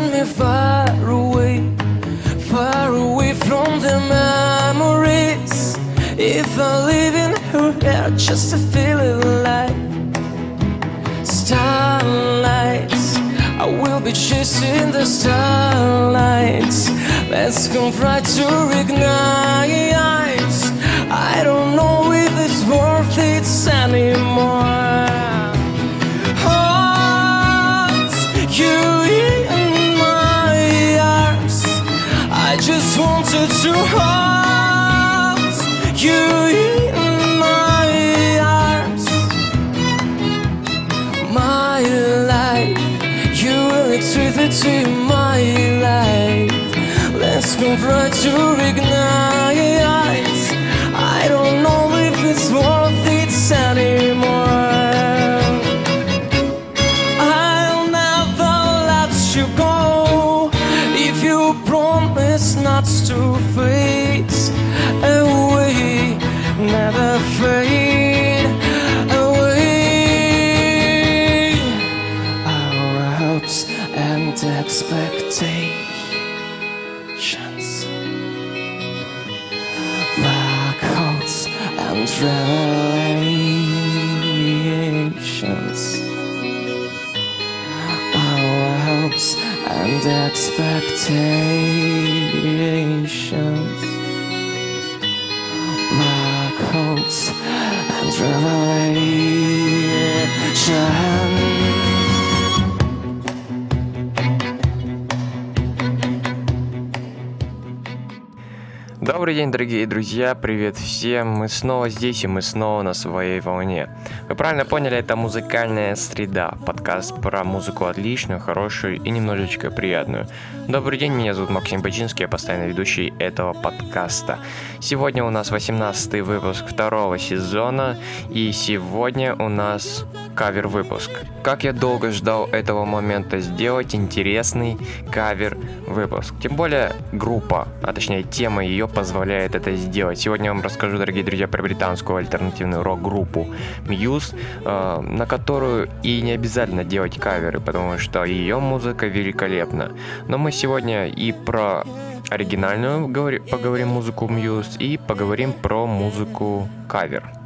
taken me far away, far away from the memories. If I live in her hair just to feel it alive, starlights, I will be chasing the starlights. Let's come right to ignite. I don't know if it's worth it anymore. Hold you just wanted to hold you in my arms. My life, you are the truth to my life. Let's go right to ignite. Revelations. Добрый день, дорогие друзья, привет всем. Мы снова здесь и мы снова на своей волне. Вы правильно поняли, это музыкальная среда. Подкаст про музыку отличную, хорошую и немножечко приятную. Добрый день, меня зовут Максим Бачинский, я постоянно ведущий этого подкаста. Сегодня у нас 18 выпуск второго сезона, и сегодня у нас кавер-выпуск. Как я долго ждал этого момента сделать интересный кавер-выпуск. Тем более группа, а точнее тема ее позволяет это сделать. Сегодня я вам расскажу, дорогие друзья, про британскую альтернативную рок-группу Muse, э, на которую и не обязательно делать каверы, потому что ее музыка великолепна. Но мы сегодня и про оригинальную говори- поговорим музыку Muse, и поговорим про музыку кавер.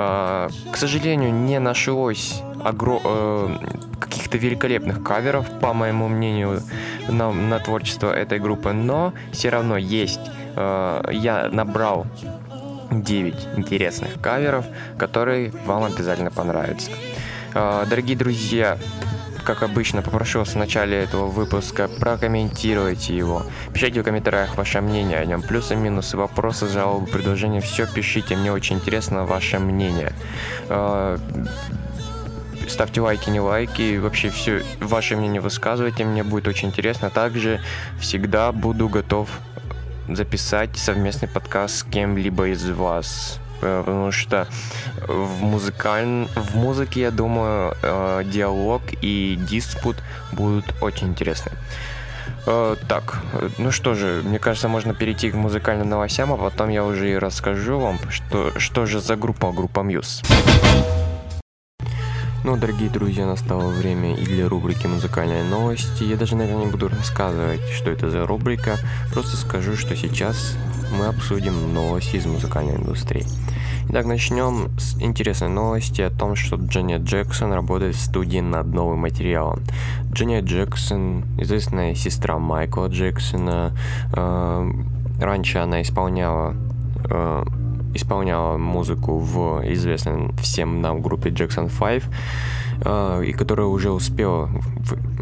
Э, К сожалению, не нашлось огро- э, каких-то великолепных каверов, по моему мнению, на, на творчество этой группы, но все равно есть. Э, Я набрал 9 интересных каверов, которые вам обязательно понравятся. Дорогие друзья, как обычно, попрошу вас в начале этого выпуска прокомментировать его. Пишите в комментариях ваше мнение о нем. Плюсы, минусы, вопросы, жалобы, предложения. Все пишите, мне очень интересно ваше мнение. Э, Ставьте лайки, не лайки, вообще все ваше мнение высказывайте, мне будет очень интересно. Также всегда буду готов записать совместный подкаст с кем-либо из вас. Э, Потому что в, музыкаль... в музыке, я думаю, э, диалог и диспут будут очень интересны. Э, Так, ну что же, мне кажется, можно перейти к музыкальным новостям, а потом я уже и расскажу вам, что, что же за группа, группа Muse. Ну, дорогие друзья, настало время и для рубрики «Музыкальные новости». Я даже, наверное, не буду рассказывать, что это за рубрика, просто скажу, что сейчас мы обсудим новости из музыкальной индустрии. Итак, начнем с интересной новости о том, что Дженни Джексон работает в студии над новым материалом. Дженни Джексон, известная сестра Майкла Джексона, э, раньше она исполняла э, исполняла музыку в известной всем нам группе Jackson 5, э, и которая уже успела,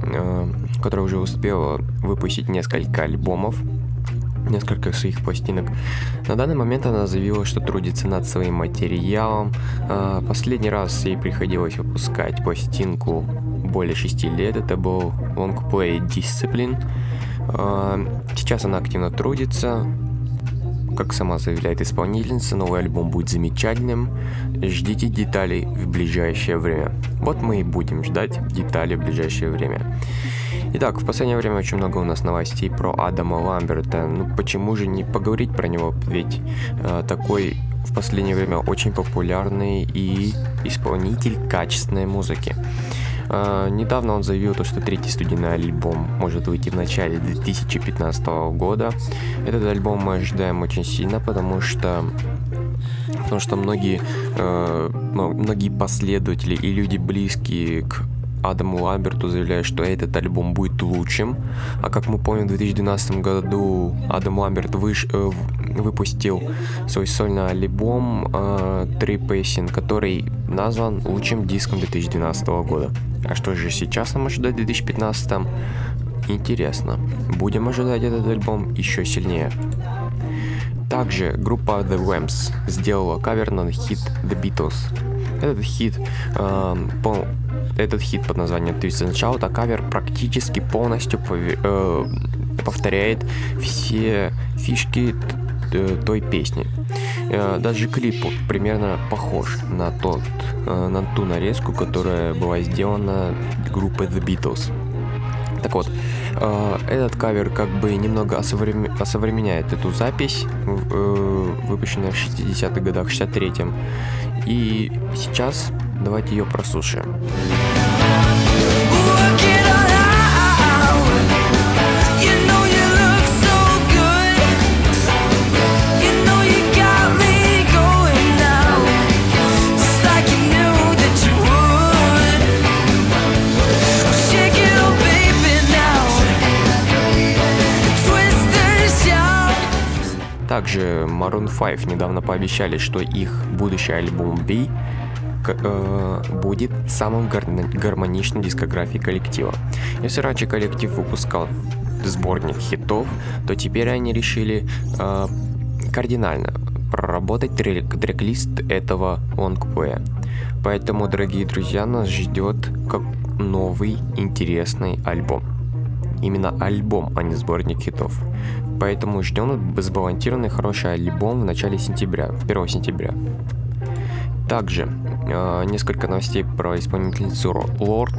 э, которая уже успела выпустить несколько альбомов, несколько своих пластинок. На данный момент она заявила, что трудится над своим материалом. Э, Последний раз ей приходилось выпускать пластинку более 6 лет. Это был лонгплей Discipline. Э, Сейчас она активно трудится. Как сама заявляет исполнительница, новый альбом будет замечательным. Ждите деталей в ближайшее время. Вот мы и будем ждать деталей в ближайшее время. Итак, в последнее время очень много у нас новостей про Адама Ламберта. Ну почему же не поговорить про него? Ведь э, такой в последнее время очень популярный и исполнитель качественной музыки. А, недавно он заявил то, что третий студийный альбом может выйти в начале 2015 года. Этот альбом мы ожидаем очень сильно, потому что потому что многие, э, многие последователи и люди близкие к Адаму Ламберту заявляет, что этот альбом будет лучшим. А как мы помним, в 2012 году Адам Ламберт выш, э, выпустил свой сольный альбом э, Три песен, который назван лучшим диском 2012 года. А что же сейчас нам ожидать в 2015? Интересно. Будем ожидать этот альбом еще сильнее. Также группа The Whamps сделала кавер на хит The Beatles. Этот хит э, пол, этот хит под названием Twist and Shout, а кавер практически полностью э, повторяет все фишки той песни. Э, даже клип примерно похож на, тот, э, на ту нарезку, которая была сделана группой The Beatles. Так вот, э, этот кавер как бы немного осовремен... осовременяет эту запись, выпущенная в 60-х годах, 63-м. И сейчас давайте ее прослушаем. Также Maroon 5 недавно пообещали, что их будущий альбом B э, будет самым гармоничным дискографией коллектива. Если раньше коллектив выпускал сборник хитов, то теперь они решили э, кардинально проработать трек, трек-лист этого лонгплея. Поэтому, дорогие друзья, нас ждет как новый интересный альбом. Именно альбом, а не сборник хитов. Поэтому ждем сбалансированный хороший альбом в начале сентября, 1 сентября. Также э, несколько новостей про исполнительницу Лорд.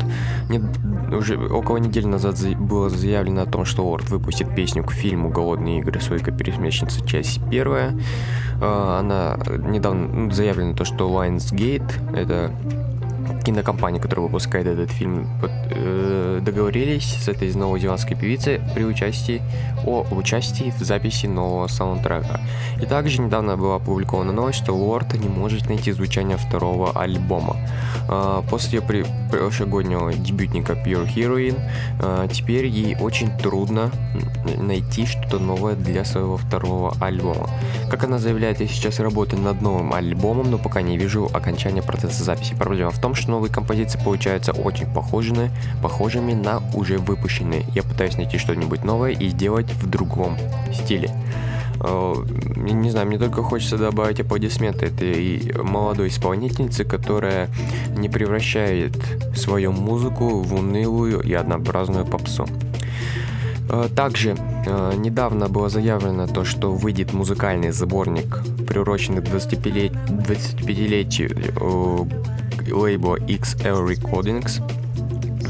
Уже около недели назад за, было заявлено о том, что Лорд выпустит песню к фильму «Голодные игры. Сойка пересмешница. Часть первая». Э, она недавно ну, заявлено то, что Lionsgate, это кинокомпания, которая выпускает этот фильм, э, договорились с этой новозеландской певицей при участии о участии в записи нового саундтрека. И также недавно была опубликована новость, что Лорд не может найти звучание второго альбома. Э, после при прошлогоднего дебютника Pure Heroine э, теперь ей очень трудно найти что-то новое для своего второго альбома. Как она заявляет, я сейчас работаю над новым альбомом, но пока не вижу окончания процесса записи. Проблема в том, что новые композиции получаются очень похожими, похожими на уже выпущенные. Я пытаюсь найти что-нибудь новое и сделать в другом стиле. Э, не знаю, мне только хочется добавить аплодисменты этой молодой исполнительнице, которая не превращает свою музыку в унылую и однообразную попсу. Э, также э, недавно было заявлено то, что выйдет музыкальный сборник, приуроченный к 25-летию лейбла XL Recordings.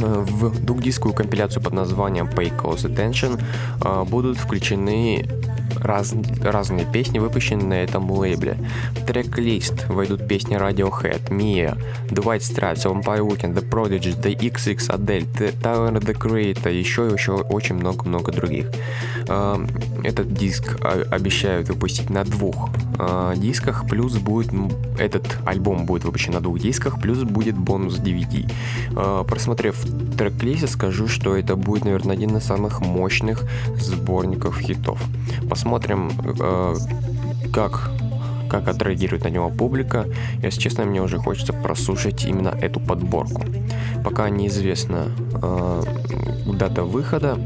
Э, в двухдисковую компиляцию под названием Pay Close Attention э, будут включены раз, разные песни, выпущенные на этом лейбле. В трек-лист войдут песни Radiohead, Mia, White Stripes, Vampire Weekend, The Prodigy, The XX, Adele, Tyler The Creator, еще и еще очень много-много других. Эм, этот диск обещают выпустить на двух э, дисках, плюс будет этот альбом будет выпущен на двух дисках, плюс будет бонус DVD. Э, просмотрев трек-лист, скажу, что это будет, наверное, один из самых мощных сборников хитов. Посмотрим, э, как как отреагирует на него публика. Если честно, мне уже хочется прослушать именно эту подборку. Пока неизвестна э, дата выхода,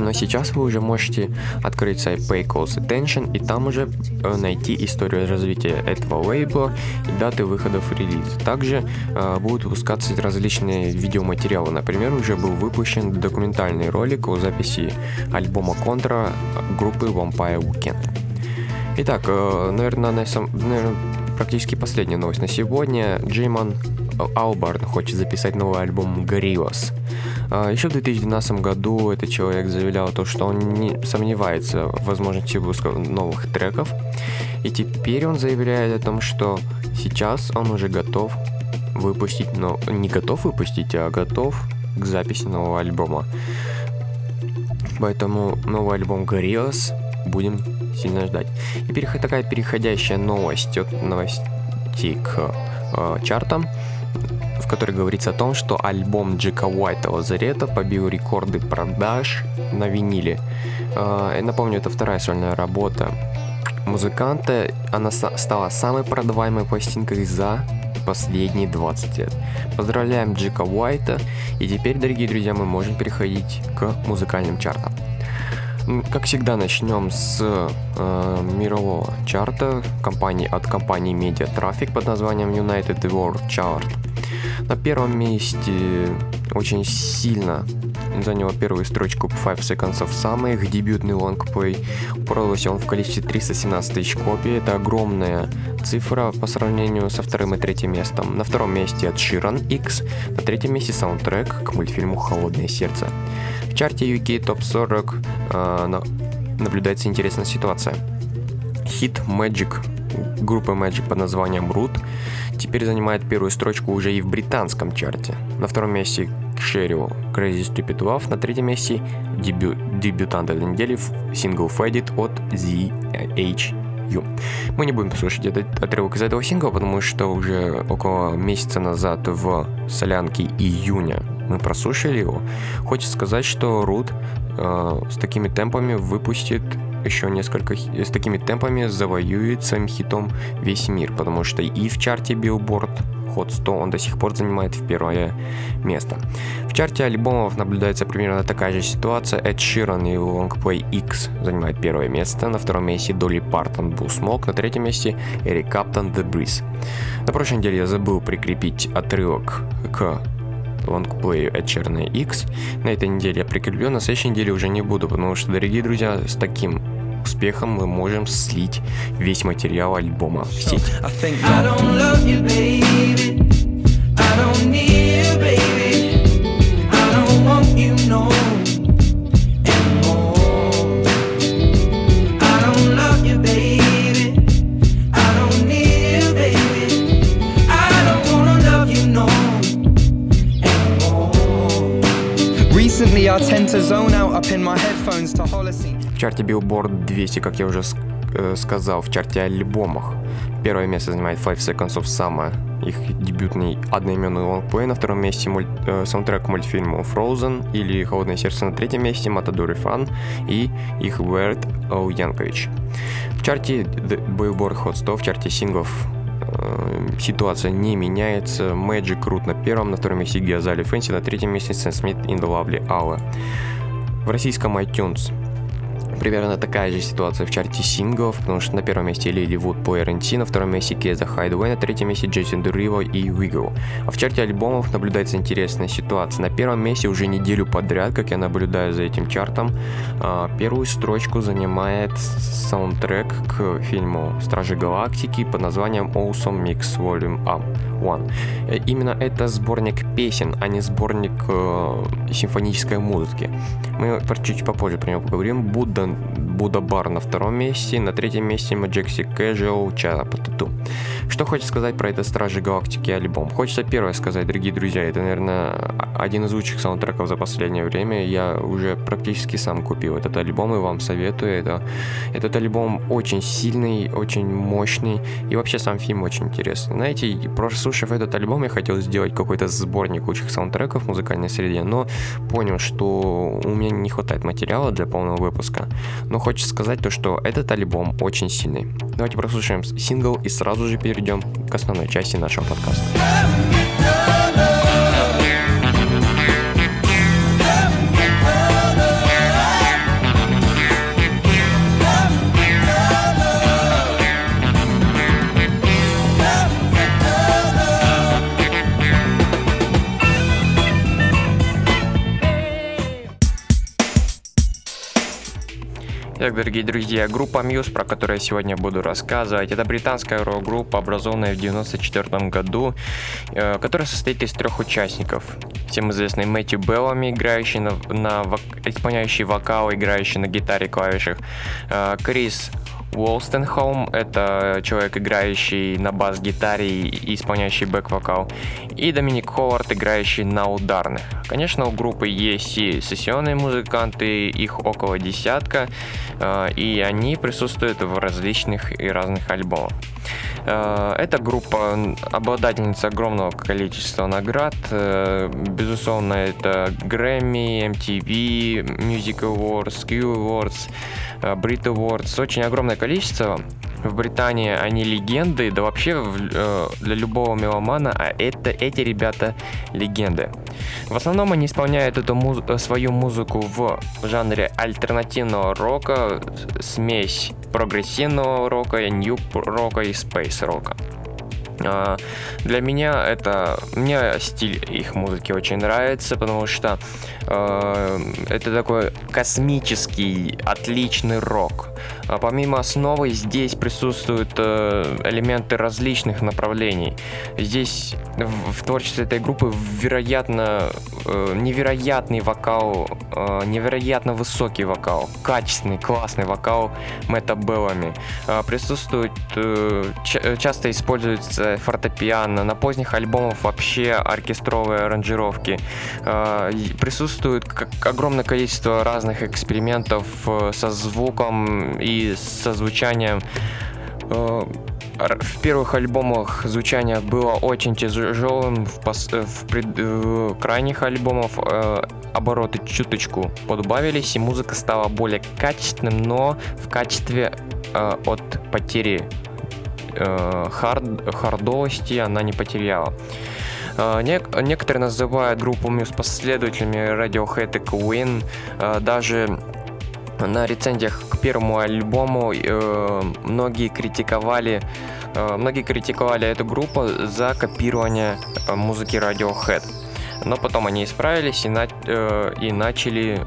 но сейчас вы уже можете открыть сайт Pay Close Attention и там уже э, найти историю развития этого лейбла и даты выходов релиза. Также э, будут выпускаться различные видеоматериалы. Например, уже был выпущен документальный ролик о записи альбома Контра группы Vampire Weekend. Итак, э, наверное, на сам, практически последняя новость на сегодня. Джейман Албарн хочет записать новый альбом Gorillaz. А, Еще в 2012 году этот человек заявлял то, что он не сомневается в возможности выпуска новых треков. И теперь он заявляет о том, что сейчас он уже готов выпустить, но не готов выпустить, а готов к записи нового альбома. Поэтому новый альбом Gorillaz будем сильно ждать. И переход, такая переходящая новость от новостей к э, чартам, которой говорится о том, что альбом Джека Уайта Лазарета побил рекорды продаж на виниле. Э, напомню, это вторая сольная работа музыканта. Она стала самой продаваемой пластинкой за последние 20 лет. Поздравляем Джека Уайта, и теперь, дорогие друзья, мы можем переходить к музыкальным чартам. Как всегда, начнем с э, мирового чарта компании, от компании Media Traffic под названием United World Chart. На первом месте очень сильно занял первую строчку Five Seconds of Summer, их дебютный лонгплей. Продался он в количестве 317 тысяч копий. Это огромная цифра по сравнению со вторым и третьим местом. На втором месте от Ширан X, на третьем месте саундтрек к мультфильму «Холодное сердце». В чарте UK Top 40 э, наблюдается интересная ситуация. Хит Magic группы Magic под названием Root теперь занимает первую строчку уже и в британском чарте. На втором месте Sheryl Crazy Stupid Love, на третьем месте дебют, дебютант этой недели сингл Faded от ZH You. Мы не будем слушать этот отрывок из этого сингла, потому что уже около месяца назад в солянке июня мы прослушали его. Хочется сказать, что Рут э, с такими темпами выпустит еще несколько с такими темпами завоюет своим хитом весь мир, потому что и в чарте Billboard Hot 100 он до сих пор занимает в первое место. В чарте альбомов наблюдается примерно такая же ситуация. Эд Ширан и Longplay X занимают первое место. На втором месте Долли Партон Blue Smoke. На третьем месте Эрик Каптон The Breeze. На прошлой неделе я забыл прикрепить отрывок к лонгплею от Черный X. На этой неделе я прикреплю, на следующей неделе уже не буду, потому что, дорогие друзья, с таким успехом мы можем слить весь материал альбома в сеть. Holocene чарте Billboard 200, как я уже э, сказал, в чарте альбомах. Первое место занимает Five Seconds of Summer, их дебютный одноименный лонгплей. На втором месте муль... э, саундтрек мультфильму Frozen или Холодное сердце на третьем месте Matador Fun и их Weird О. Янкович. В чарте Billboard Hot 100, в чарте синглов ситуация не меняется. Magic Root на первом, на втором месте Гиазали Фэнси, на третьем месте Сэм Смит the Lovely Hour. В российском iTunes примерно такая же ситуация в чарте синглов, потому что на первом месте Лили Вуд по RNT, на втором месте Кеза Hideaway, на третьем месте Джейсон Дериво и Wiggle. А в чарте альбомов наблюдается интересная ситуация. На первом месте уже неделю подряд, как я наблюдаю за этим чартом, а, первую строчку занимает саундтрек к фильму Стражи Галактики под названием Awesome Mix Volume 1. Э, именно это сборник песен, а не сборник э, симфонической музыки. Мы чуть попозже про него поговорим. Будда Будда Бар на втором месте, на третьем месте Majestic Casual, Чара по тату. Что хочется сказать про это Стражи Галактики альбом? Хочется первое сказать, дорогие друзья, это, наверное, один из лучших саундтреков за последнее время. Я уже практически сам купил этот альбом и вам советую. Это, этот альбом очень сильный, очень мощный и вообще сам фильм очень интересный. Знаете, прослушав этот альбом, я хотел сделать какой-то сборник лучших саундтреков в музыкальной среде, но понял, что у меня не хватает материала для полного выпуска. Но хочется сказать то, что этот альбом очень сильный. Давайте прослушаем сингл и сразу же перейдем к основной части нашего подкаста. Итак, дорогие друзья, группа Muse, про которую я сегодня буду рассказывать, это британская рок-группа, образованная в 1994 году, э, которая состоит из трех участников. Всем известный Мэтью Беллами, играющий на, на исполняющий вокал, играющий на гитаре, клавишах, э, Крис Уолстенхолм — это человек, играющий на бас-гитаре и исполняющий бэк-вокал, и Доминик Ховард, играющий на ударных. Конечно, у группы есть и сессионные музыканты, их около десятка, э, и они присутствуют в различных и разных альбомах. Э, эта группа обладательница огромного количества наград. Э, безусловно, это Grammy, MTV, Music Awards, Q Awards, Brit Awards. Очень огромное количество. В Британии они легенды, да вообще для любого меломана, а это эти ребята легенды. В основном они исполняют эту муз- свою музыку в жанре альтернативного рока, смесь прогрессивного рока, нью-рока и спейс-рока. А, для меня это мне стиль их музыки очень нравится, потому что э, это такой космический, отличный рок. А помимо основы здесь присутствуют э, элементы различных направлений. Здесь в, творчестве этой группы вероятно э, невероятный вокал, э, невероятно высокий вокал, качественный, классный вокал Мэтта Беллами. Э, присутствует, часто используется фортепиано, на поздних альбомах вообще оркестровые аранжировки. Э, присутствует огромное количество разных экспериментов со звуком и со звучанием. Э, в первых альбомах звучание было очень тяжелым, в, пос... в пред... в крайних альбомах э, обороты чуточку подубавились, и музыка стала более качественным, но в качестве э, от потери э, хард... хардовости она не потеряла. Э, нек- некоторые называют группу Muse последователями Radiohead и Queen. Э, даже на рецензиях к первому альбому э, многие критиковали э, многие критиковали эту группу за копирование э, музыки Radiohead. Но потом они исправились и, на, э, и начали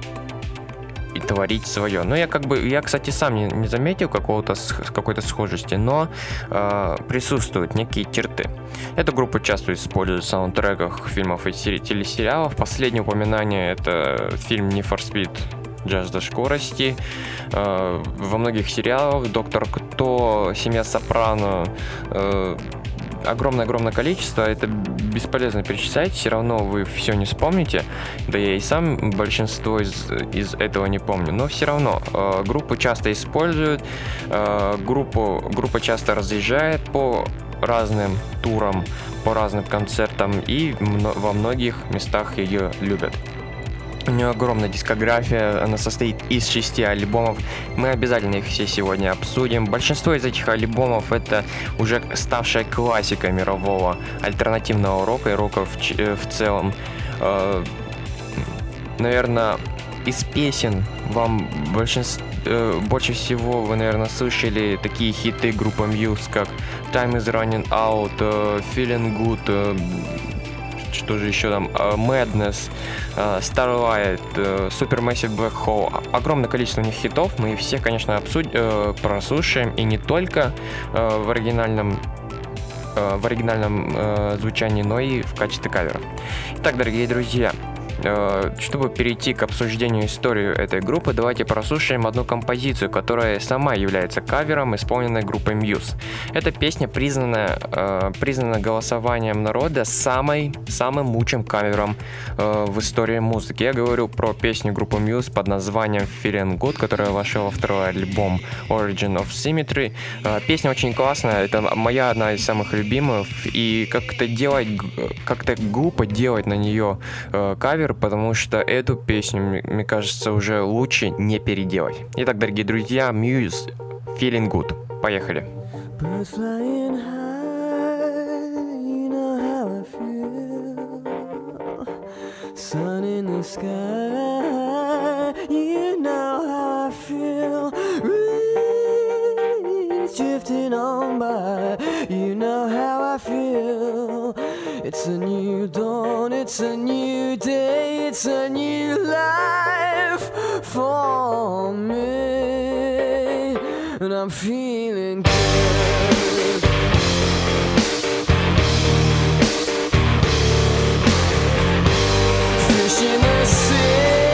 и творить свое. Но я как бы, я, кстати, сам не, не заметил какого-то какой-то схожести, но э, присутствуют некие черты. Эта группа часто использует в саундтреках фильмов и телесериалов. Последнее упоминание это фильм Need for Speed жажда скорости. Э, во многих сериалах Доктор Кто, Семья Сопрано, э, огромное-огромное количество, это бесполезно перечислять, все равно вы все не вспомните, да я и сам большинство из, из этого не помню, но все равно э, группу часто используют, э, группу, группа часто разъезжает по разным турам, по разным концертам и во многих местах ее любят. У нее огромная дискография, она состоит из шести альбомов. Мы обязательно их все сегодня обсудим. Большинство из этих альбомов это уже ставшая классика мирового альтернативного рока и рока в, э, в целом. Э, наверное, из песен вам большинство э, больше всего вы, наверное, слышали такие хиты группы Muse, как Time is Running Out, Feeling Good, что же еще там, uh, Madness, uh, Starlight, uh, Supermassive Black Hole. Огромное количество у них хитов, мы все, конечно, обсудим, прослушаем, и не только в оригинальном в оригинальном э, звучании, но и в качестве кавера. Итак, дорогие друзья, Э, чтобы перейти к обсуждению истории этой группы, давайте прослушаем одну композицию, которая сама является кавером, исполненной группой Muse. Эта песня признана, э, признана голосованием народа самой, самым лучшим кавером э, в истории музыки. Я говорю про песню группы Muse под названием Feeling Good, которая вошла во второй альбом Origin of Symmetry. Песня очень классная, это моя одна из самых любимых, и как-то делать, как-то глупо делать на нее кавер, потому что эту песню, мне кажется, уже лучше не переделать. Итак, дорогие друзья, Muse, Feeling Good. Поехали. Sun in the sky, you know how I feel. Reeds drifting on by, you know how I feel. It's a new dawn, it's a new day, it's a new life for me. And I'm feeling good. Fish in the sea,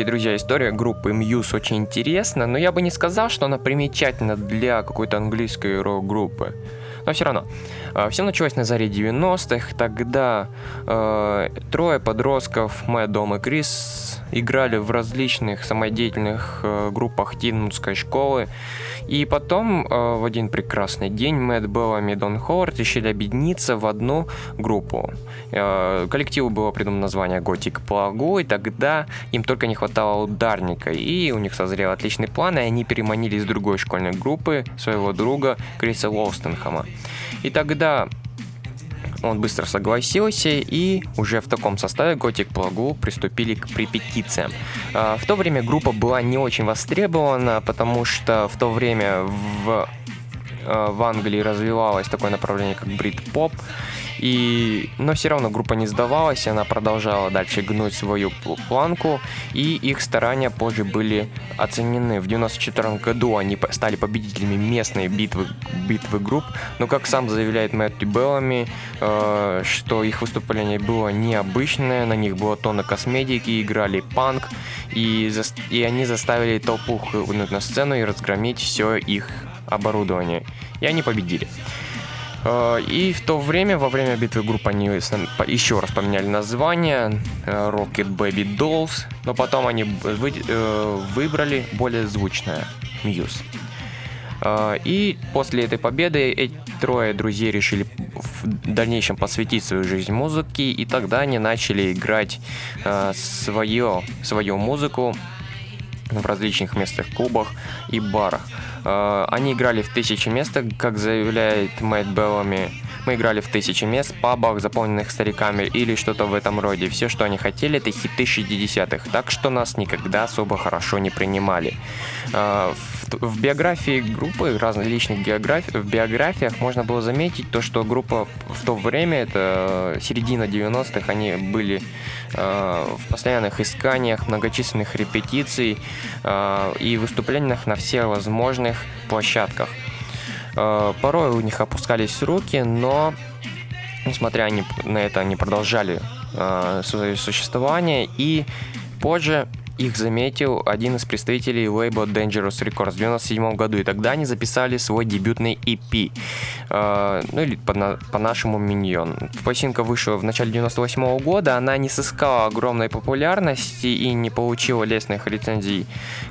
дорогие друзья, история группы Muse очень интересна, но я бы не сказал, что она примечательна для какой-то английской рок-группы. Но все равно. Все началось на заре 90-х. Тогда э, трое подростков, Мэтт, Дом и Крис, играли в различных самодеятельных э, группах Тинмутской школы. И потом, э, в один прекрасный день, Мэтт, Беллами и Дон Ховард решили объединиться в одну группу. Э, коллективу было придумано название Готик Плагу, и тогда им только не хватало ударника. И у них созрел отличный план, и они переманили из другой школьной группы своего друга Криса Лоустенхэма. И тогда он быстро согласился, и уже в таком составе Готик Плагу приступили к репетициям. А, В то время группа была не очень востребована, потому что в то время в, а, в Англии развивалось такое направление, как брит-поп, и, но все равно группа не сдавалась, она продолжала дальше гнуть свою пл- планку, и их старания позже были оценены. В 94 году они стали победителями местной битвы, битвы групп, но как сам заявляет Мэтью Беллами, э, что их выступление было необычное, на них было тонна косметики, играли панк, и, зас- и они заставили толпу хлынуть на сцену и разгромить все их оборудование. И они победили. Э, И в то время, во время битвы групп, они еще раз поменяли название э, Rocket Baby Dolls, но потом они э, выбрали более звучное Muse. И после этой победы эти трое друзей решили в дальнейшем посвятить свою жизнь музыке, и тогда они начали играть свое, свою музыку в различных местных клубах и барах. Э, Они играли в тысячи мест, как заявляет Мэтт Беллами. Мы играли в тысячи мест, пабах, заполненных стариками или что-то в этом роде. Все, что они хотели, это хиты 60-х, так что нас никогда особо хорошо не принимали. Э, В, в биографии группы, различных географ... в биографиях можно было заметить то, что группа в то время, это середина 90-х, они были э, в постоянных исканиях, многочисленных репетиций э, и выступлениях на всех возможных площадках. Э, порой у них опускались руки, но несмотря на это, они продолжали э, свое существование, и позже их заметил один из представителей лейбла Dangerous Records в 97 году, и тогда они записали свой дебютный EP, э, ну или по- на- по-нашему Миньон. Пластинка вышла в начале 98 года, она не сыскала огромной популярности и не получила лестных рецензий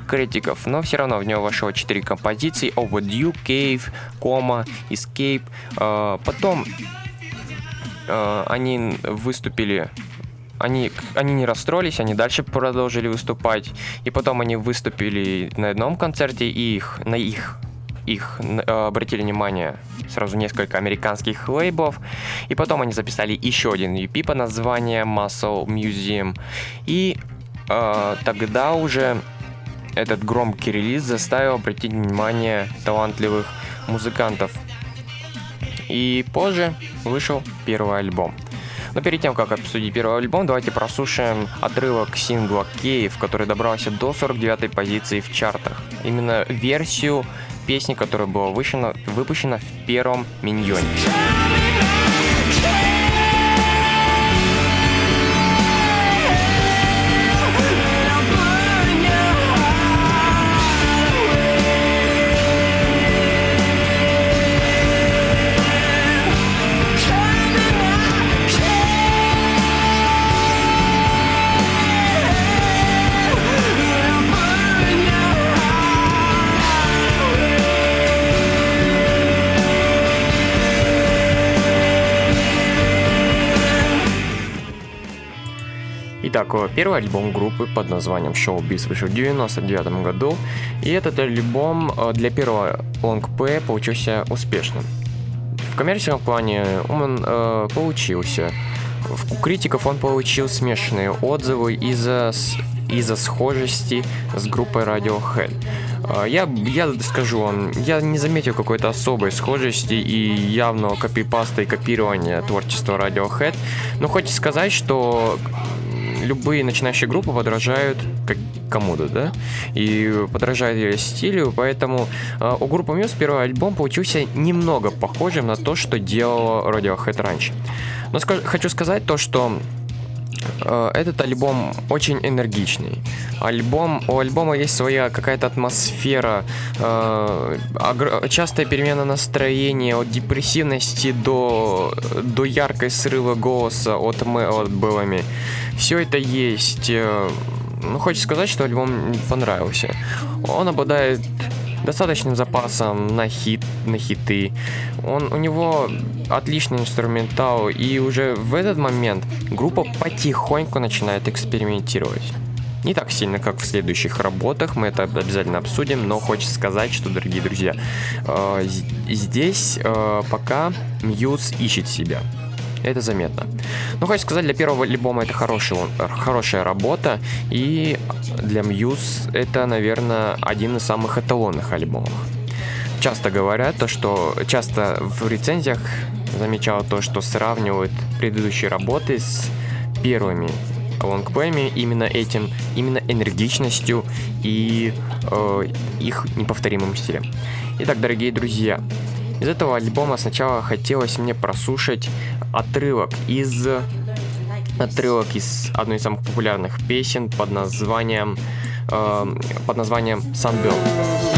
критиков, но все равно в нее вошло 4 композиции Overdue, Cave, Coma, Escape. Э, потом э, они выступили они, они не расстроились, они дальше продолжили выступать. И потом они выступили на одном концерте, и их, на их их э, обратили внимание сразу несколько американских лейблов. И потом они записали еще один EP по названию Muscle Museum. И э, тогда уже этот громкий релиз заставил обратить внимание талантливых музыкантов. И позже вышел первый альбом. Но перед тем, как обсудить первый альбом, давайте прослушаем отрывок сингла «Кейв», который добрался до 49-й позиции в чартах. Именно версию песни, которая была выпущена, выпущена в первом «Миньоне». Итак, первый альбом группы под названием Show Biz вышел в 1999 году, и этот альбом э, для первого лонгплея получился успешным. В коммерческом плане он э, получился. У критиков он получил смешанные отзывы из-за из-за схожести с группой Radiohead. Э, я, я скажу вам, я не заметил какой-то особой схожести и явного копипаста и копирования творчества Radiohead, но хочется сказать, что любые начинающие группы подражают как кому-то, да, и подражают ее стилю, поэтому э, у группы Muse первый альбом получился немного похожим на то, что делала Radiohead раньше. Но ска- хочу сказать то, что этот альбом очень энергичный. Альбом, у альбома есть своя какая-то атмосфера, э, частая перемена настроения от депрессивности до, до яркой срыва голоса от Мелод Беллами. Все это есть. Э, ну, хочется сказать, что альбом понравился. Он обладает достаточным запасом на хит, на хиты. Он, у него отличный инструментал, и уже в этот момент группа потихоньку начинает экспериментировать. Не так сильно, как в следующих работах, мы это обязательно обсудим, но хочется сказать, что, дорогие друзья, э, здесь э, пока Мьюз ищет себя. Это заметно. Но хочу сказать, для первого альбома это хороший, хорошая работа, и для Muse это, наверное, один из самых эталонных альбомов. Часто говорят то, что часто в рецензиях замечал то, что сравнивают предыдущие работы с первыми лонгплеями именно этим, именно энергичностью и э, их неповторимым стилем. Итак, дорогие друзья, из этого альбома сначала хотелось мне прослушать отрывок из отрывок из одной из самых популярных песен под названием э, под названием Sunbird.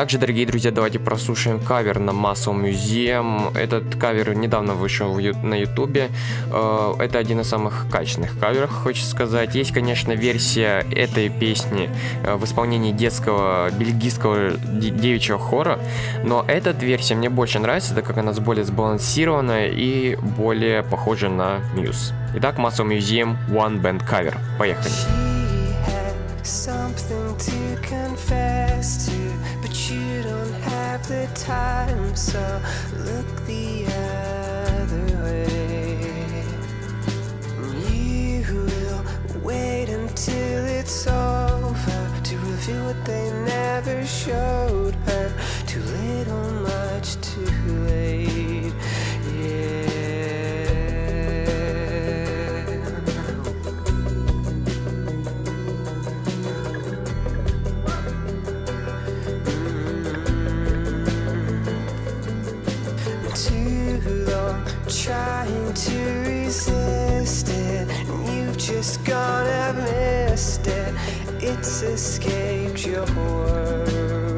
Также, дорогие друзья, давайте прослушаем кавер на Muscle Museum. Этот кавер недавно вышел на ютубе. Э, это один из самых качественных каверов, хочется сказать. Есть, конечно, версия этой песни э, в исполнении детского бельгийского девичьего хора, но эта версия мне больше нравится, так как она более сбалансированная и более похожа на Muse. Итак, Muscle Museum One Band Cover. Поехали. something to confess to the time, so look the other way. You will wait until it's over to reveal what they never showed her. Too little, much too late. Trying to resist it, and you've just gone and missed it. It's escaped your world.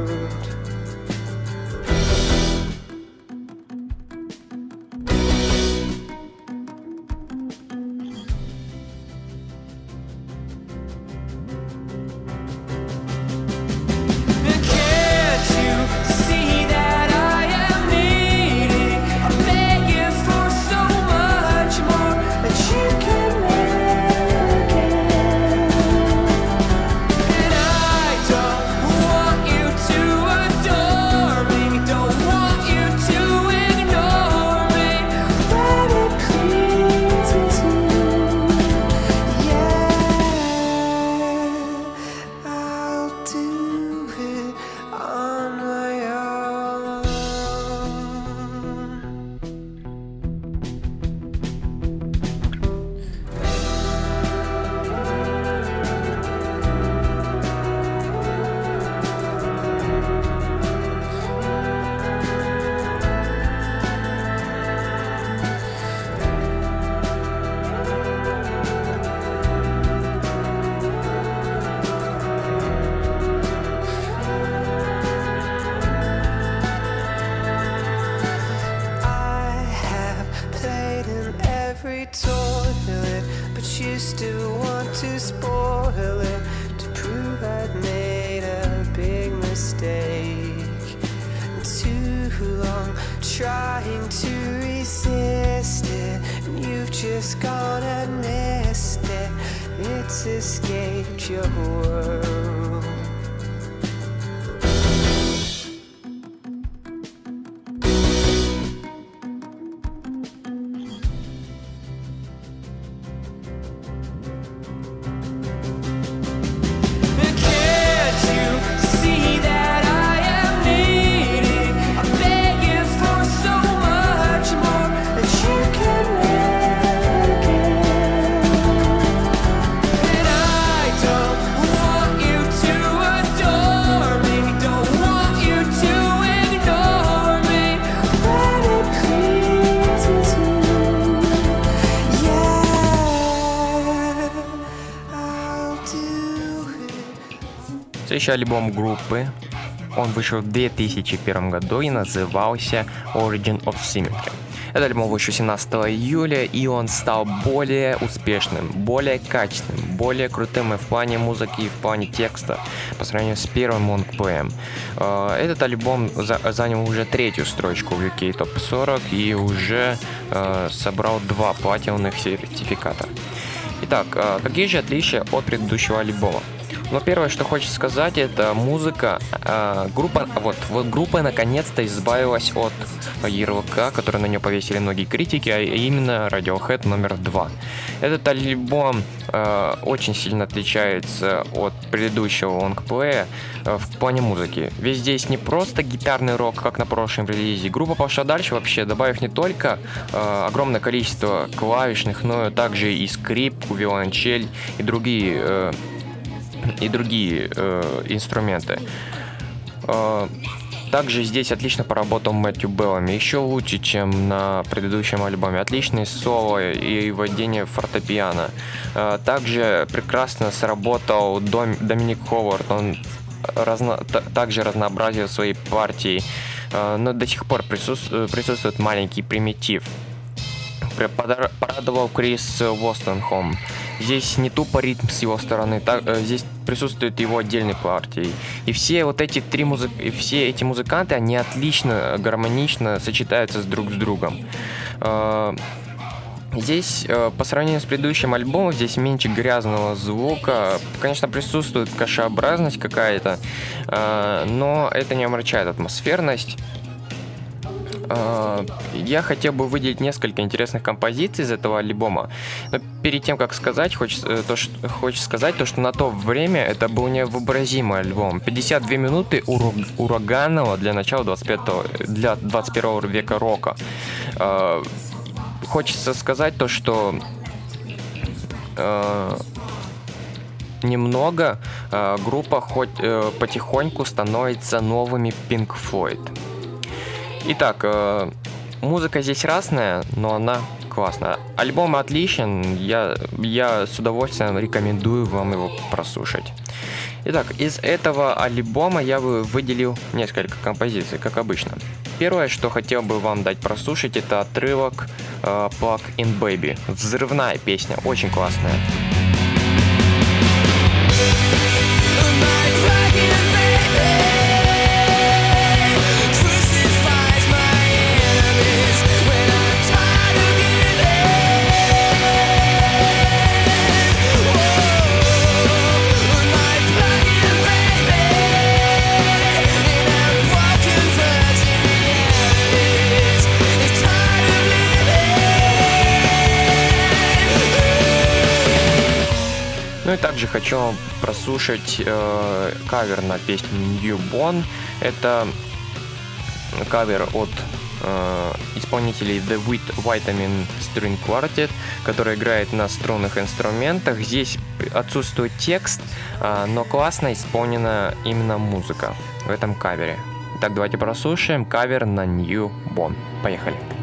Следующий альбом группы, он вышел в 2001 году и назывался Origin of Symmetry. Этот альбом вышел 17 июля, и он стал более успешным, более качественным, более крутым и в плане музыки, и в плане текста по сравнению с первым Longplay'ем. Э, Этот альбом за- занял уже третью строчку в UK Top 40 и уже э, собрал два платиновых сертификата. Итак, э, какие же отличия от предыдущего альбома? Ну, первое, что хочется сказать, это музыка. Э, группа, вот, вот группа наконец-то избавилась от ярлыка, который на нее повесили многие критики, а именно Radiohead номер два. Этот альбом э, очень сильно отличается от предыдущего лонгплея э, в плане музыки. Ведь здесь не просто гитарный рок, как на прошлом релизе. Группа пошла дальше вообще, добавив не только э, огромное количество клавишных, но также и скрипку, виолончель и другие э, и другие э, инструменты. Э, также здесь отлично поработал Мэтью Беллами, еще лучше, чем на предыдущем альбоме. Отличные соло и вводение фортепиано. Э, также прекрасно сработал Дом- Доминик Ховард, он разно- та- также разнообразил свои партии, Э, но до сих пор э, присутствует маленький примитив. Порадовал Крис Востенхом. Здесь не тупо ритм с его стороны, так, э, здесь присутствует его отдельной партией. И все вот эти три музы... все эти музыканты, они отлично, гармонично сочетаются с друг с другом. Э, Здесь, э, по сравнению с предыдущим альбомом, здесь меньше грязного звука. Конечно, присутствует кашеобразность какая-то, э, но это не омрачает атмосферность. Э, Я хотел бы выделить несколько интересных композиций из этого альбома. Но перед тем, как сказать, хочется, э, то, что, хочется сказать то, что на то время это был невообразимый альбом. 52 минуты уру- ураганного для начала 25 для 21 века рока. Э, Хочется сказать то, что немного группа хоть потихоньку становится новыми Pink Floyd. Итак, э, музыка здесь разная, но она классная. Альбом отличен, я, я с удовольствием рекомендую вам его прослушать. Итак, из этого альбома я бы выделил несколько композиций, как обычно. Первое, что хотел бы вам дать прослушать, это отрывок э, Plug in Baby. Взрывная песня, очень классная. Хочу прослушать э, кавер на песню Newborn. Это кавер от э, исполнителей The Wit Vitamin String Quartet, который играет на струнных инструментах. Здесь отсутствует текст, э, но классно исполнена именно музыка в этом кавере. Так, давайте прослушаем кавер на Newborn. Поехали. Thank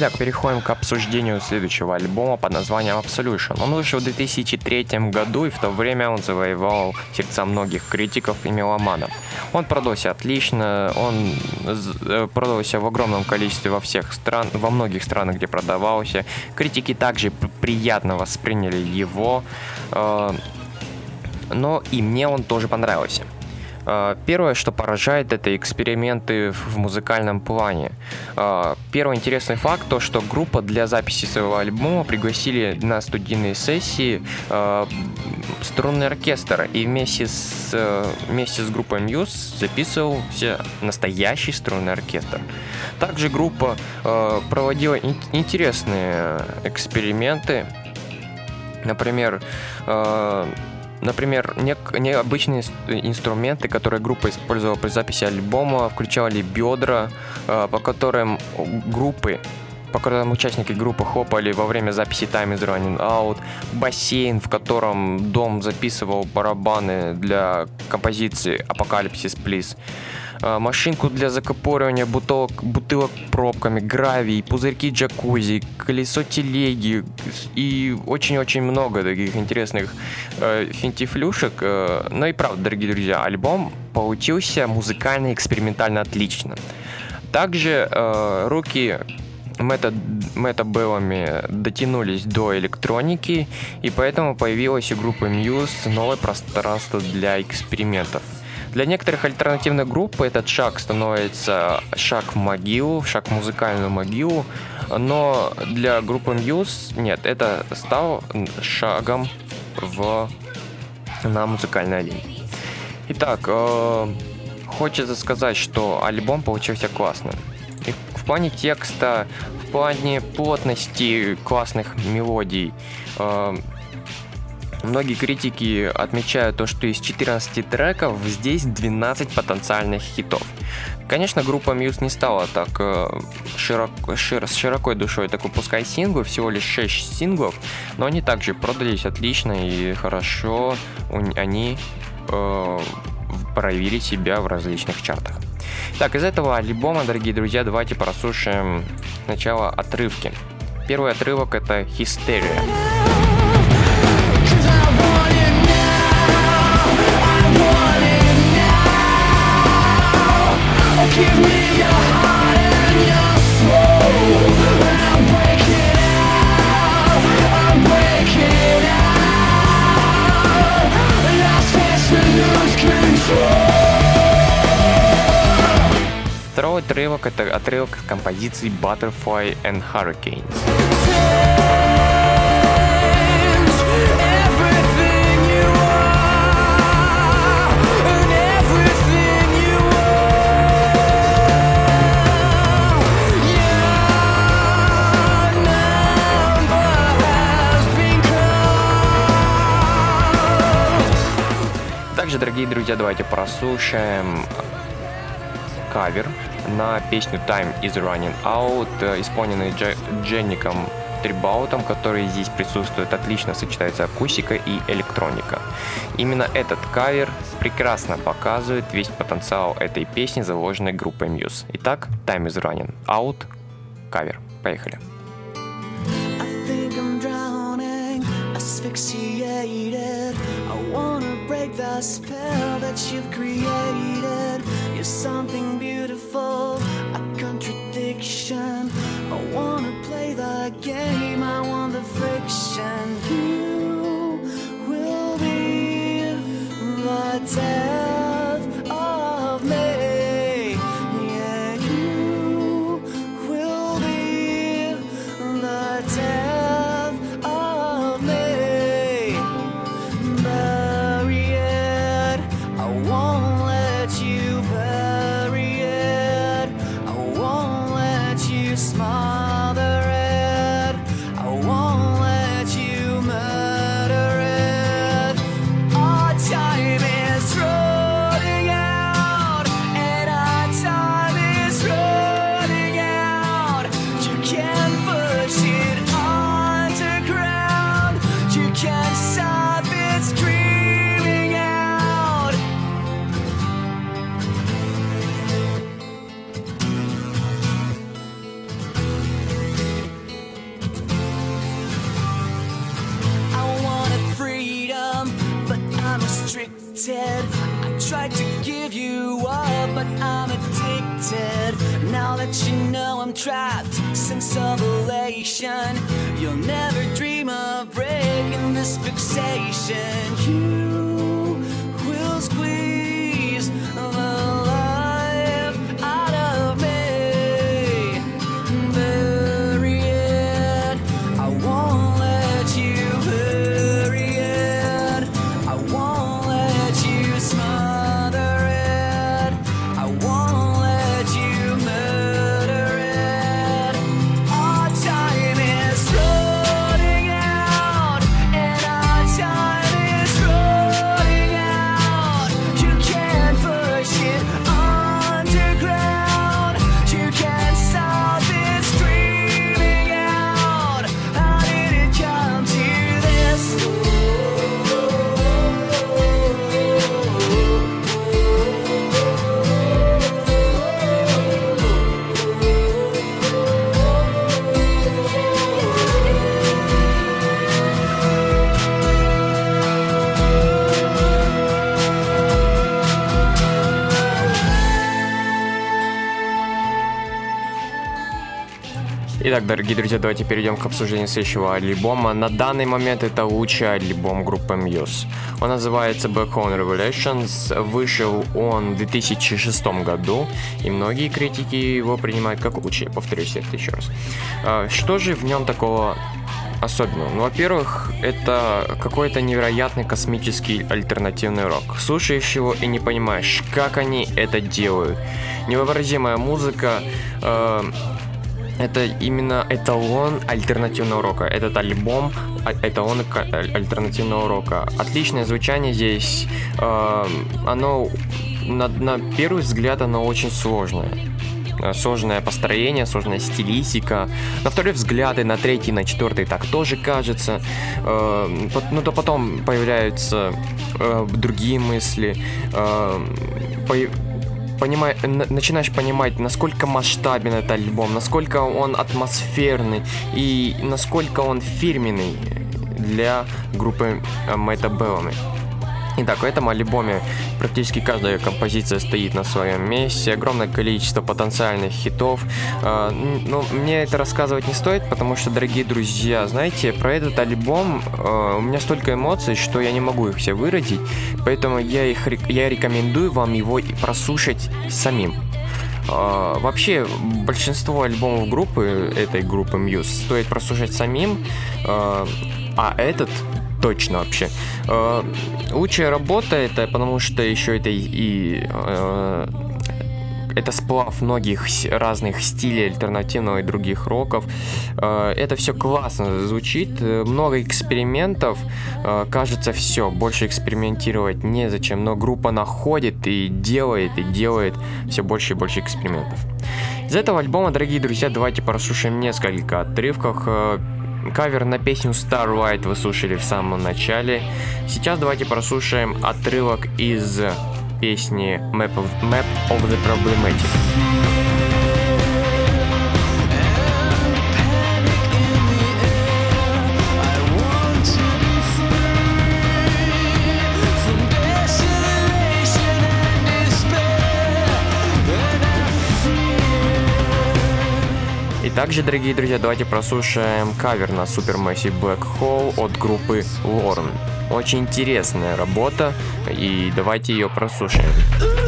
Итак, переходим к обсуждению следующего альбома под названием Absolution. Он вышел в 2003 году, и в то время он завоевал сердца многих критиков и меломанов. Он продался отлично, он э, продался в огромном количестве во всех стран, во многих странах, где продавался. Критики также приятно восприняли его, э, но и мне он тоже понравился. А, первое, что поражает, это эксперименты в музыкальном плане. А, первый интересный факт, то, что группа для записи своего альбома пригласили на студийные сессии а, струнный оркестр, и вместе с, вместе с группой Muse записывался настоящий струнный оркестр. Также группа проводила интересные эксперименты, Например, Например, необычные инструменты, которые группа использовала при записи альбома, включали бедра, э, по которым группы по которым участники группы хопали во время записи Time is Running Out, бассейн, в котором Дом записывал барабаны для композиции Apocalypse Please, а, машинку для закопоривания бутылок, бутылок пробками, гравий, пузырьки джакузи, колесо телеги и очень-очень много таких интересных э, финтифлюшек. Э, ну и правда, дорогие друзья, альбом получился музыкально экспериментально отлично. Также э, руки Мета Беллами дотянулись до электроники, и поэтому появилась у группы Muse новое пространство для экспериментов – для некоторых альтернативных групп этот шаг становится шаг в могилу, шаг в музыкальную могилу, но для группы Muse нет, это стал шагом в, на музыкальной линии. Итак, э, хочется сказать, что альбом получился классным. И в плане текста, в плане плотности классных мелодий, э, Многие критики отмечают то, что из 14 треков здесь 12 потенциальных хитов. Конечно, группа Muse не стала так э, широко, широ, с широкой душой так выпускать синглы, всего лишь 6 синглов, но они также продались отлично и хорошо они э, проявили себя в различных чартах. Так, из этого альбома, дорогие друзья, давайте прослушаем сначала отрывки. Первый отрывок это «Hysteria». Второй отрывок это отрывок композиции Butterfly and Hurricanes. Также, дорогие друзья, давайте прослушаем кавер на песню Time is Running Out, исполненный Дж- Дженником трибаутом, который здесь присутствует, отлично сочетается акустика и электроника. Именно этот кавер прекрасно показывает весь потенциал этой песни, заложенной группой Muse. Итак, Time is Running Out, кавер. Поехали. asphyxiated. I wanna break the spell that you've created. You're something beautiful, a this fixation. Итак, дорогие друзья, давайте перейдем к обсуждению следующего альбома. На данный момент это лучший альбом группы Muse. Он называется Back Home Revelations. Вышел он в 2006 году, и многие критики его принимают как лучший. Повторюсь это еще раз. А, что же в нем такого особенного? Ну, во-первых, это какой-то невероятный космический альтернативный рок. Слушаешь его и не понимаешь, как они это делают. Невообразимая музыка, э, это именно эталон альтернативного рока. Этот альбом а, эталон альтернативного рока. Отличное звучание здесь. Э, оно на, на первый взгляд оно очень сложное э, сложное построение, сложная стилистика. На второй взгляд и на третий, на четвертый так тоже кажется. Э, ну то потом появляются э, другие мысли. Э, понимай, начинаешь понимать, насколько масштабен этот альбом, насколько он атмосферный и насколько он фирменный для группы Мэтта Беллами. Итак, в этом альбоме практически каждая композиция стоит на своем месте, огромное количество потенциальных хитов. А, ну, мне это рассказывать не стоит, потому что, дорогие друзья, знаете, про этот альбом а, у меня столько эмоций, что я не могу их все выразить, поэтому я, их, я рекомендую вам его прослушать самим. Uh, вообще, большинство альбомов группы, этой группы Muse, стоит прослушать самим, а этот точно вообще. Э, лучшая работа это потому что еще это и э, это сплав многих разных стилей альтернативного и других роков. Э, это все классно звучит, много экспериментов, кажется все, больше экспериментировать незачем, но группа находит и делает, и делает все больше и больше экспериментов. Из этого альбома, дорогие друзья, давайте прослушаем несколько отрывков кавер на песню Starlight вы слушали в самом начале. Сейчас давайте прослушаем отрывок из песни Map of, Map of the Problematic. Также, дорогие друзья, давайте прослушаем кавер на Supermassive Black Hole от группы Lorn. Очень интересная работа, и давайте ее прослушаем.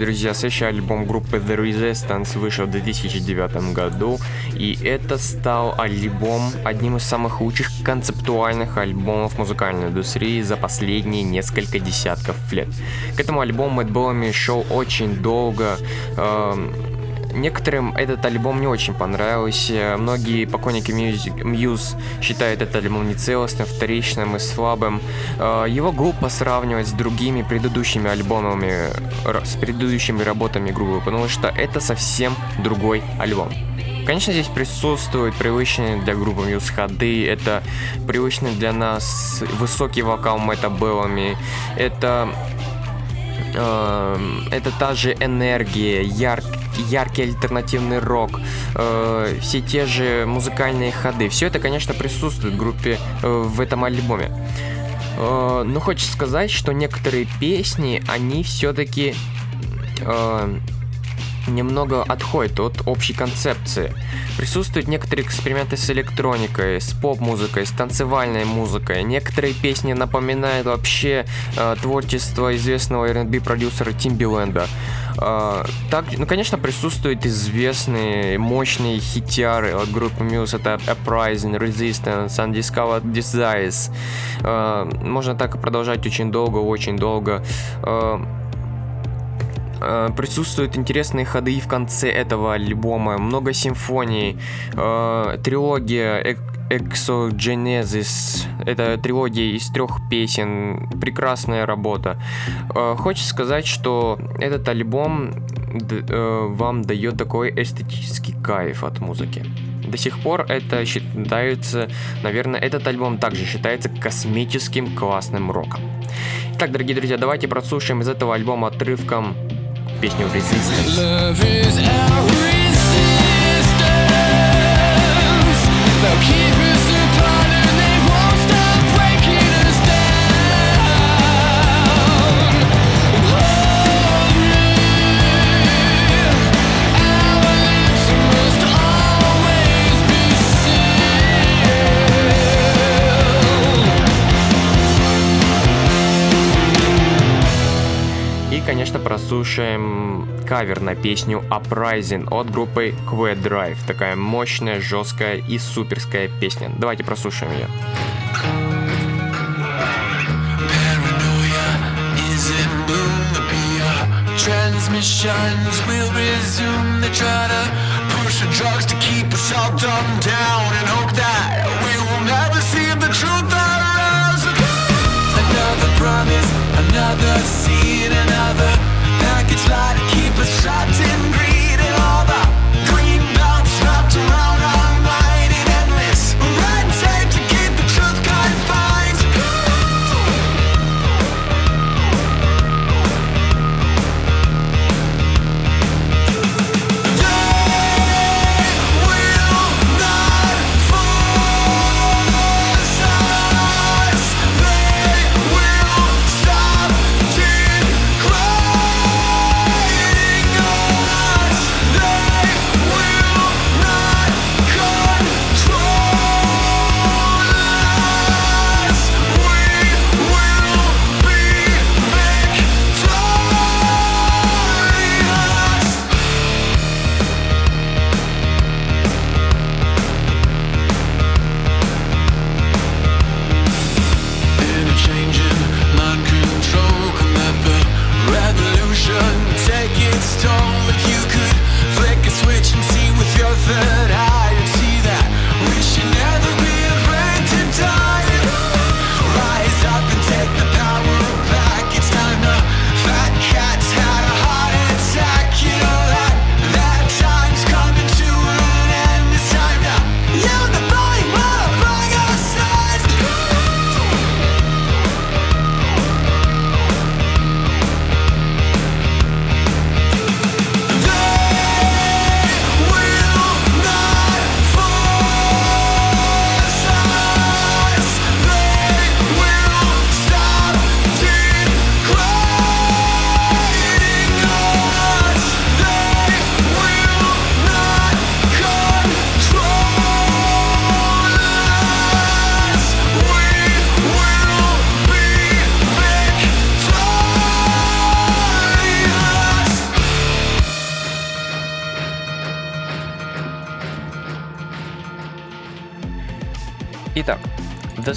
Дорогие друзья, следующий альбом группы The Resistance вышел в 2009 году, и это стал альбом одним из самых лучших концептуальных альбомов музыкальной индустрии за последние несколько десятков лет. К этому альбому Мэтт Беллами шел очень долго, э, Некоторым этот альбом не очень понравился. Многие поклонники Мьюз считают этот альбом нецелостным, вторичным и слабым. А, его глупо сравнивать с другими предыдущими альбомами, с предыдущими работами группы, потому что это совсем другой альбом. Конечно, здесь присутствуют привычные для группы Мьюз ходы, это привычный для нас высокий вокал Мэтта Беллами, это э, это та же энергия, ярк, яркий альтернативный рок, э, все те же музыкальные ходы. Все это, конечно, присутствует в группе э, в этом альбоме. Э, но хочется сказать, что некоторые песни, они все-таки э, немного отходит от общей концепции. Присутствуют некоторые эксперименты с электроникой, с поп-музыкой, с танцевальной музыкой. Некоторые песни напоминают вообще э, творчество известного R&B продюсера Тимбиленда. Э, так, ну, конечно, присутствуют известные мощные хитяры от группы Muse. Это Uprising, Resistance, Undiscovered Desires. Э, можно так продолжать очень долго, очень долго. Э, присутствуют интересные ходы и в конце этого альбома, много симфоний, э, трилогия Exogenesis. Это трилогия из трех песен. Прекрасная работа. Э, хочется сказать, что этот альбом э, вам дает такой эстетический кайф от музыки. До сих пор это считается, наверное, этот альбом также считается космическим классным роком. Итак, дорогие друзья, давайте прослушаем из этого альбома отрывком песню Resistance. Конечно, прослушаем кавер на песню Uprising от группы Quad Drive. Такая мощная, жесткая и суперская песня. Давайте прослушаем ее. Transmit missions will resume. They try to push the drugs to keep us all dumbed down and hope that we will never see the truth arise. Another promise, another seed, another package lie to keep us trapped in greed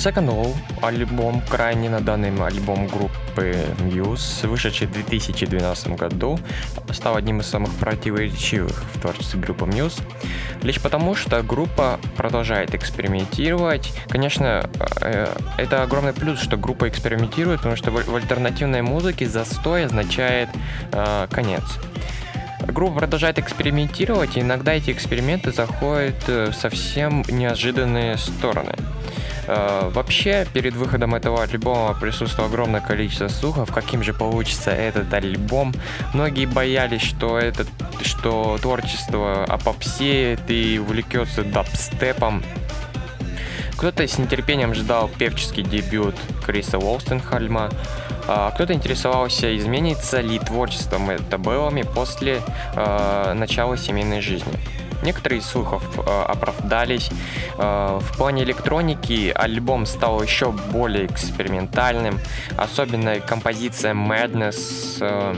Second Law, альбом, крайне на данный альбом группы Muse, вышедший в 2012 году, стал одним из самых противоречивых в творчестве группы Muse, лишь потому, что группа продолжает экспериментировать. Конечно, э, это огромный плюс, что группа экспериментирует, потому что в в альтернативной музыке застой означает э, конец. Группа продолжает экспериментировать, и иногда эти эксперименты заходят э, в совсем неожиданные стороны. Э, Вообще, перед выходом этого альбома присутствовало огромное количество слухов, каким же получится этот альбом. Многие боялись, что, этот, что творчество опопсеет и увлекется дабстепом. Кто-то с нетерпением ждал певческий дебют Криса Уолстенхальма, а кто-то интересовался, изменится ли творчество Мэтта Беллами после э, начала семейной жизни. Некоторые из слухов э, оправдались. Э, в плане электроники альбом стал еще более экспериментальным, особенно композиция Madness. э,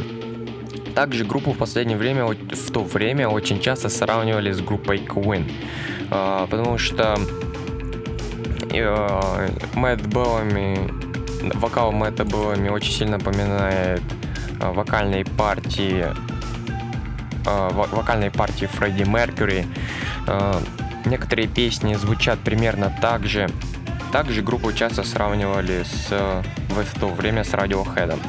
также группу в последнее время, в то время очень часто сравнивали с группой Queen, потому что Мэтт Беллами, вокал Мэтта Беллами очень сильно напоминает вокальные партии э, во- вокальные партии Фредди Меркьюри. Э, Некоторые песни звучат примерно так же. Также группу часто сравнивали с, э, в то время с Radiohead.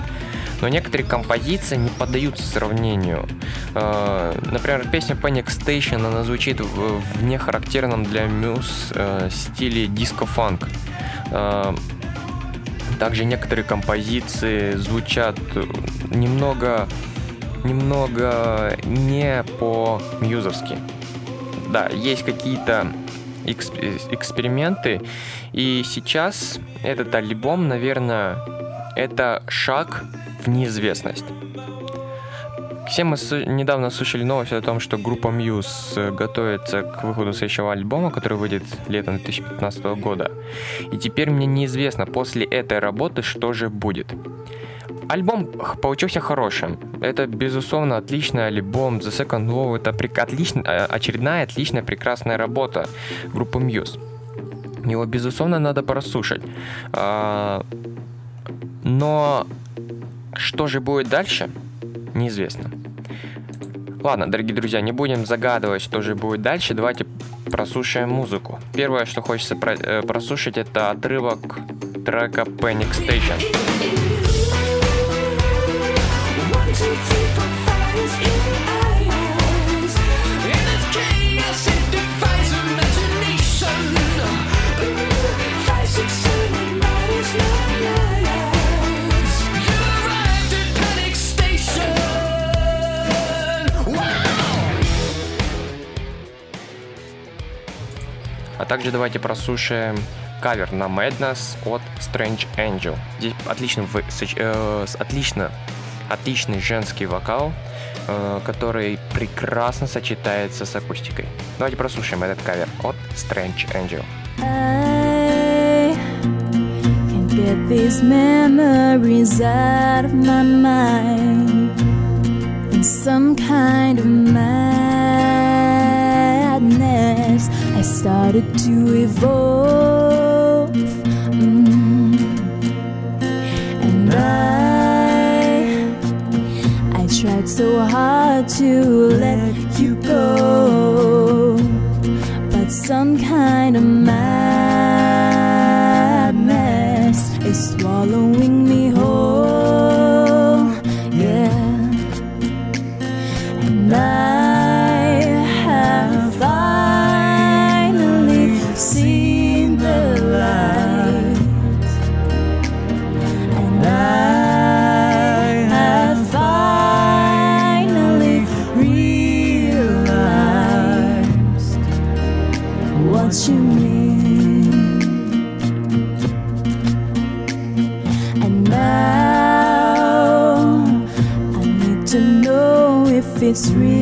Но некоторые композиции не поддаются сравнению. Например, песня Panic Station, она звучит в, нехарактерном для Мюз стиле диско-фанк. Также некоторые композиции звучат немного, немного не по-мьюзовски. Да, есть какие-то эксп- эксперименты, и сейчас этот альбом, наверное, это шаг в неизвестность. Все мы недавно слышали новость о том, что группа Muse э, готовится к выходу следующего альбома, который выйдет летом 2015 года. И теперь мне неизвестно после этой работы, что же будет. Альбом получился хорошим. Это, безусловно, отличный альбом. The Second Law это прек- отлично- э, очередная отличная, прекрасная работа группы Muse. Его, безусловно, надо прослушать. А, Но что же будет дальше, неизвестно. Ладно, дорогие друзья, не будем загадывать, что же будет дальше. Давайте прослушаем музыку. Первое, что хочется э, прослушать, это отрывок трека Panic Station. А также давайте прослушаем кавер на Madness от Strange Angel. Здесь отлично, вы- э, отлично, отличный женский вокал, э, который прекрасно сочетается с акустикой. Давайте прослушаем этот кавер от Strange Angel. Get these memories out of my mind. In some kind of madness, I started to evolve. Mm. And I, I tried so hard to let you go. But some kind of madness is swallowing it's real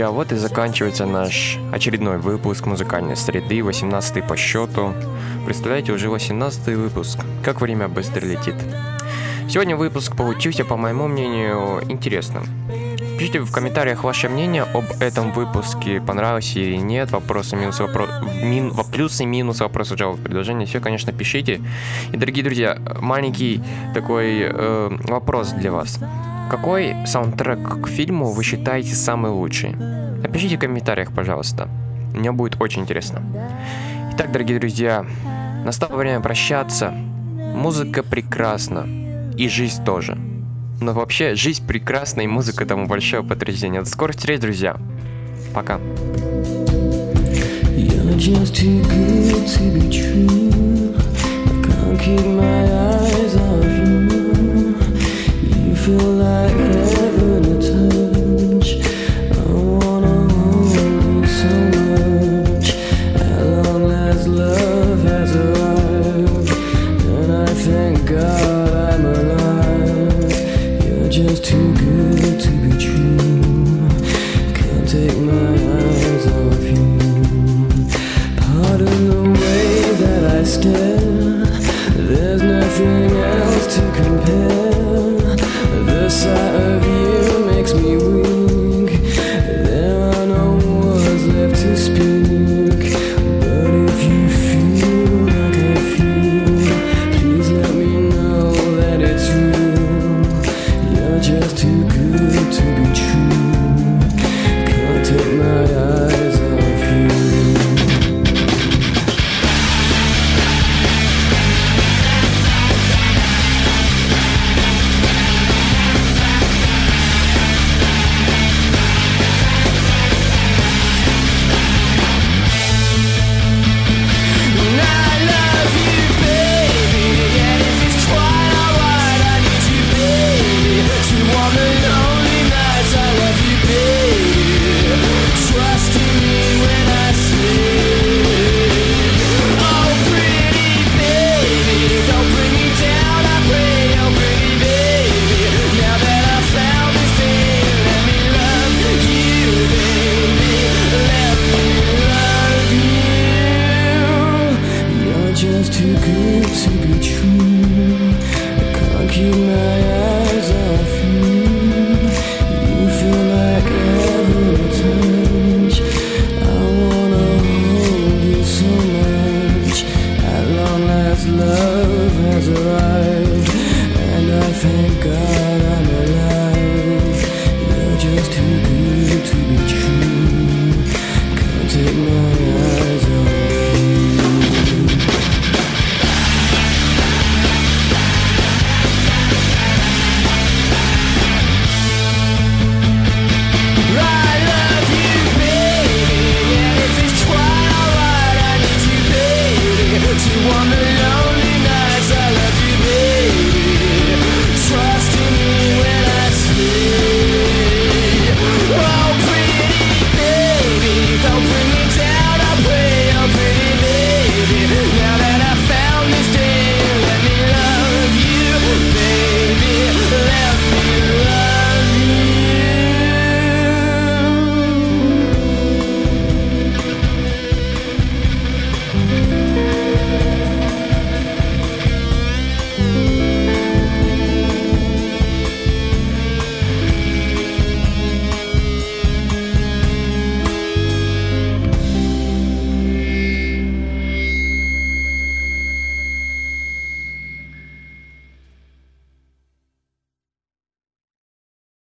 друзья, вот и заканчивается наш очередной выпуск музыкальной среды, 18 по счету. Представляете, уже 18 выпуск. Как время быстро летит. Сегодня выпуск получился, по моему мнению, интересным. Пишите в комментариях ваше мнение об этом выпуске, понравился или нет, вопросы, минусы, вопро... мин... плюсы, минусы, вопросы, жалобы, предложения, все, конечно, пишите. И, дорогие друзья, маленький такой э, вопрос для вас. Какой саундтрек к фильму вы считаете самый лучший? Напишите в комментариях, пожалуйста. Мне будет очень интересно. Итак, дорогие друзья, настало время прощаться. Музыка прекрасна и жизнь тоже. Но вообще, жизнь прекрасна, и музыка тому большое потрясение. До скорых встреч, друзья. Пока. You're just too good to be true. I can't keep my eyes off you. You feel like heaven to touch. I wanna hold you so much. At long last, love has arrived, and I thank God. feels too good to be true. Can't take my eyes off you. Pardon the way that I stare. There's nothing else to compare. The sight.